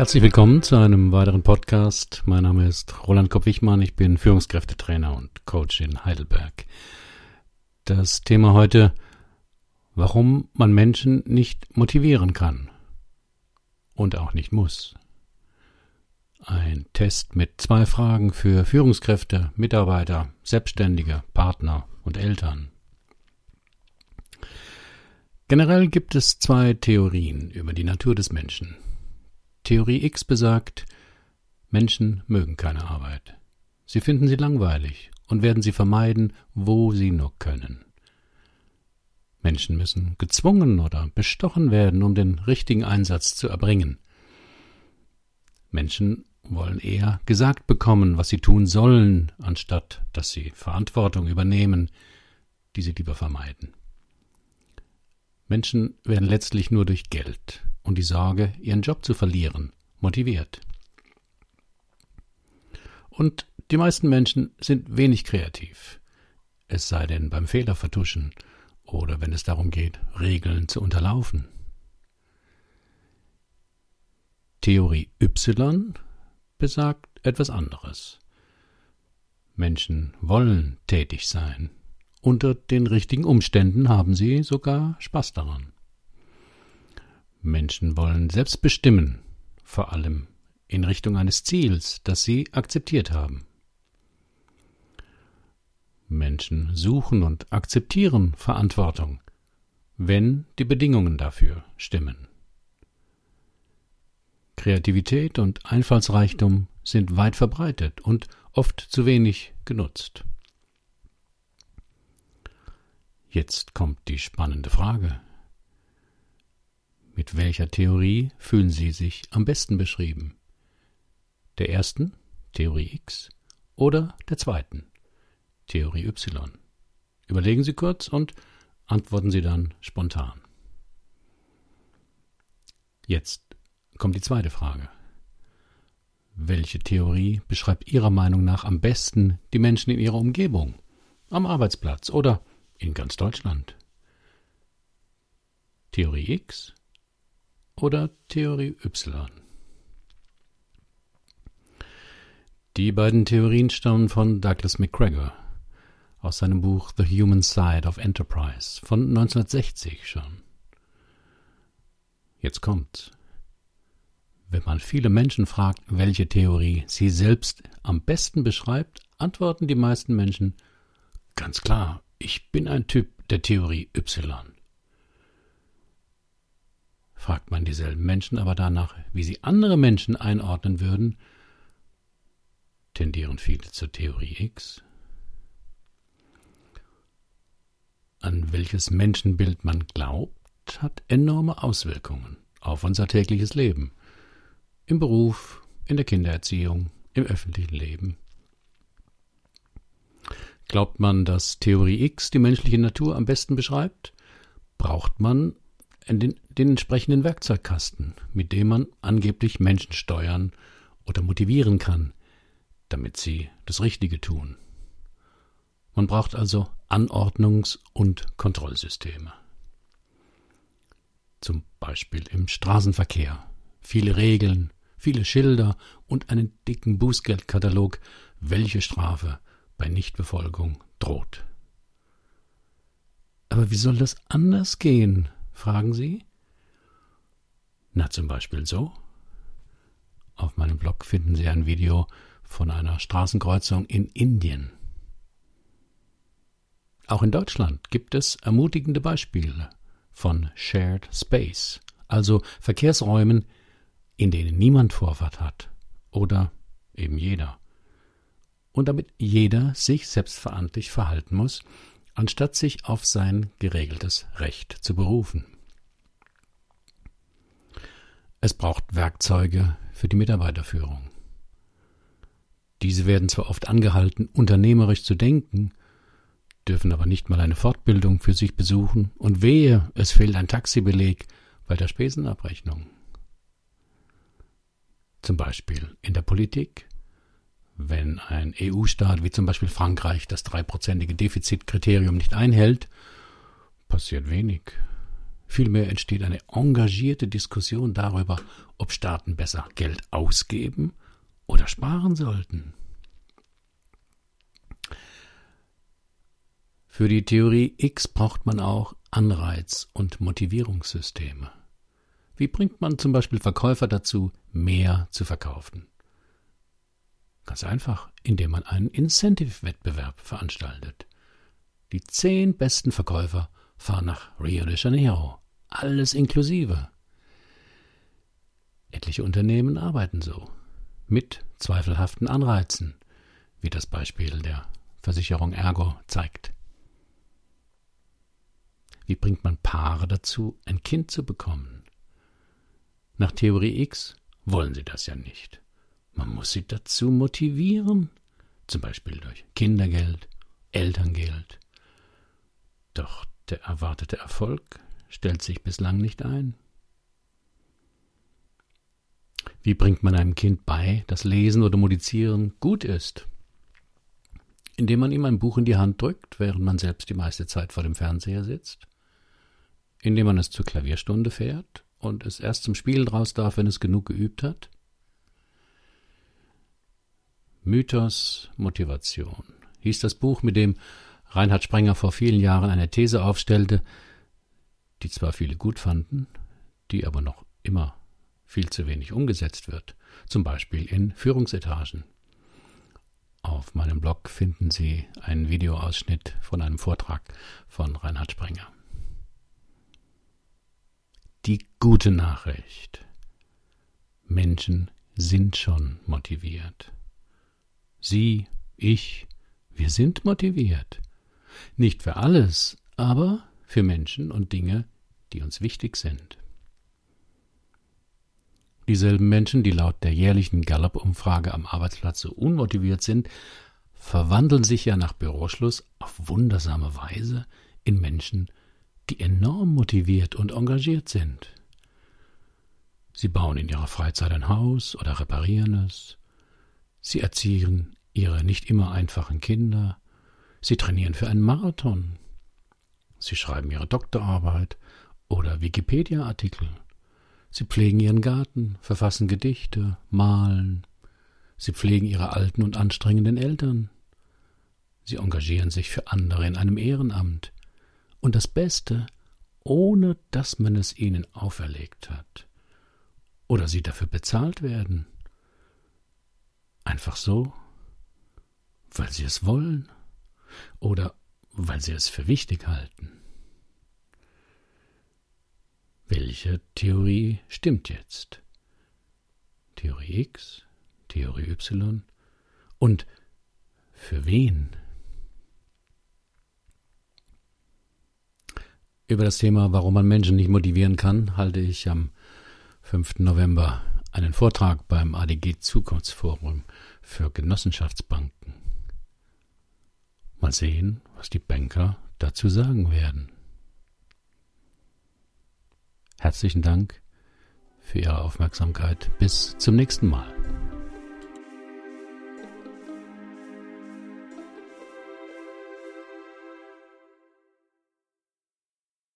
Herzlich willkommen zu einem weiteren Podcast. Mein Name ist Roland Kopp-Wichmann. Ich bin Führungskräftetrainer und Coach in Heidelberg. Das Thema heute, warum man Menschen nicht motivieren kann und auch nicht muss. Ein Test mit zwei Fragen für Führungskräfte, Mitarbeiter, Selbstständige, Partner und Eltern. Generell gibt es zwei Theorien über die Natur des Menschen. Theorie X besagt, Menschen mögen keine Arbeit. Sie finden sie langweilig und werden sie vermeiden, wo sie nur können. Menschen müssen gezwungen oder bestochen werden, um den richtigen Einsatz zu erbringen. Menschen wollen eher gesagt bekommen, was sie tun sollen, anstatt dass sie Verantwortung übernehmen, die sie lieber vermeiden. Menschen werden letztlich nur durch Geld und die Sorge, ihren Job zu verlieren, motiviert. Und die meisten Menschen sind wenig kreativ, es sei denn beim Fehler vertuschen oder wenn es darum geht, Regeln zu unterlaufen. Theorie Y besagt etwas anderes. Menschen wollen tätig sein. Unter den richtigen Umständen haben sie sogar Spaß daran. Menschen wollen selbst bestimmen, vor allem in Richtung eines Ziels, das sie akzeptiert haben. Menschen suchen und akzeptieren Verantwortung, wenn die Bedingungen dafür stimmen. Kreativität und Einfallsreichtum sind weit verbreitet und oft zu wenig genutzt. Jetzt kommt die spannende Frage. Mit welcher Theorie fühlen Sie sich am besten beschrieben? Der ersten, Theorie X, oder der zweiten, Theorie Y? Überlegen Sie kurz und antworten Sie dann spontan. Jetzt kommt die zweite Frage. Welche Theorie beschreibt Ihrer Meinung nach am besten die Menschen in Ihrer Umgebung, am Arbeitsplatz oder in ganz Deutschland? Theorie X oder Theorie Y. Die beiden Theorien stammen von Douglas McGregor aus seinem Buch The Human Side of Enterprise von 1960 schon. Jetzt kommt's. Wenn man viele Menschen fragt, welche Theorie sie selbst am besten beschreibt, antworten die meisten Menschen ganz klar, ich bin ein Typ der Theorie Y. Fragt man dieselben Menschen aber danach, wie sie andere Menschen einordnen würden, tendieren viele zur Theorie X. An welches Menschenbild man glaubt, hat enorme Auswirkungen auf unser tägliches Leben, im Beruf, in der Kindererziehung, im öffentlichen Leben. Glaubt man, dass Theorie X die menschliche Natur am besten beschreibt, braucht man den, den entsprechenden Werkzeugkasten, mit dem man angeblich Menschen steuern oder motivieren kann, damit sie das Richtige tun. Man braucht also Anordnungs- und Kontrollsysteme. Zum Beispiel im Straßenverkehr. Viele Regeln, viele Schilder und einen dicken Bußgeldkatalog, welche Strafe bei Nichtbefolgung droht. Aber wie soll das anders gehen? Fragen Sie? Na, zum Beispiel so. Auf meinem Blog finden Sie ein Video von einer Straßenkreuzung in Indien. Auch in Deutschland gibt es ermutigende Beispiele von Shared Space, also Verkehrsräumen, in denen niemand Vorfahrt hat oder eben jeder. Und damit jeder sich selbstverantwortlich verhalten muss, anstatt sich auf sein geregeltes Recht zu berufen. Es braucht Werkzeuge für die Mitarbeiterführung. Diese werden zwar oft angehalten, unternehmerisch zu denken, dürfen aber nicht mal eine Fortbildung für sich besuchen und wehe, es fehlt ein Taxibeleg bei der Spesenabrechnung. Zum Beispiel in der Politik wenn ein EU-Staat wie zum Beispiel Frankreich das dreiprozentige Defizitkriterium nicht einhält, passiert wenig. Vielmehr entsteht eine engagierte Diskussion darüber, ob Staaten besser Geld ausgeben oder sparen sollten. Für die Theorie X braucht man auch Anreiz- und Motivierungssysteme. Wie bringt man zum Beispiel Verkäufer dazu, mehr zu verkaufen? Ganz einfach, indem man einen Incentive-Wettbewerb veranstaltet. Die zehn besten Verkäufer fahren nach Rio de Janeiro. Alles inklusive. Etliche Unternehmen arbeiten so. Mit zweifelhaften Anreizen, wie das Beispiel der Versicherung Ergo zeigt. Wie bringt man Paare dazu, ein Kind zu bekommen? Nach Theorie X wollen sie das ja nicht. Man muss sie dazu motivieren, zum Beispiel durch Kindergeld, Elterngeld. Doch der erwartete Erfolg stellt sich bislang nicht ein. Wie bringt man einem Kind bei, dass Lesen oder Musizieren gut ist? Indem man ihm ein Buch in die Hand drückt, während man selbst die meiste Zeit vor dem Fernseher sitzt? indem man es zur Klavierstunde fährt und es erst zum Spielen raus darf, wenn es genug geübt hat? Mythos Motivation hieß das Buch, mit dem Reinhard Sprenger vor vielen Jahren eine These aufstellte, die zwar viele gut fanden, die aber noch immer viel zu wenig umgesetzt wird, zum Beispiel in Führungsetagen. Auf meinem Blog finden Sie einen Videoausschnitt von einem Vortrag von Reinhard Sprenger. Die gute Nachricht. Menschen sind schon motiviert. Sie, ich, wir sind motiviert. Nicht für alles, aber für Menschen und Dinge, die uns wichtig sind. Dieselben Menschen, die laut der jährlichen Gallup-Umfrage am Arbeitsplatz so unmotiviert sind, verwandeln sich ja nach Büroschluss auf wundersame Weise in Menschen, die enorm motiviert und engagiert sind. Sie bauen in ihrer Freizeit ein Haus oder reparieren es. Sie erziehen ihre nicht immer einfachen Kinder. Sie trainieren für einen Marathon. Sie schreiben ihre Doktorarbeit oder Wikipedia-Artikel. Sie pflegen ihren Garten, verfassen Gedichte, malen. Sie pflegen ihre alten und anstrengenden Eltern. Sie engagieren sich für andere in einem Ehrenamt. Und das Beste, ohne dass man es ihnen auferlegt hat oder sie dafür bezahlt werden. Einfach so, weil sie es wollen oder weil sie es für wichtig halten. Welche Theorie stimmt jetzt? Theorie X, Theorie Y und für wen? Über das Thema, warum man Menschen nicht motivieren kann, halte ich am 5. November einen Vortrag beim ADG Zukunftsforum für Genossenschaftsbanken. Mal sehen, was die Banker dazu sagen werden. Herzlichen Dank für Ihre Aufmerksamkeit. Bis zum nächsten Mal.